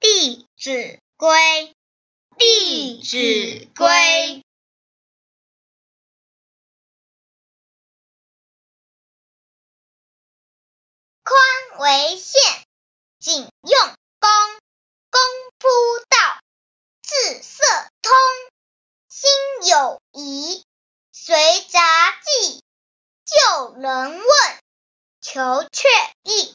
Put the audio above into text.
弟子规》，《弟子规》。宽为限，谨用功。功夫道，字色通。心有疑，随杂记。就人问，求确意。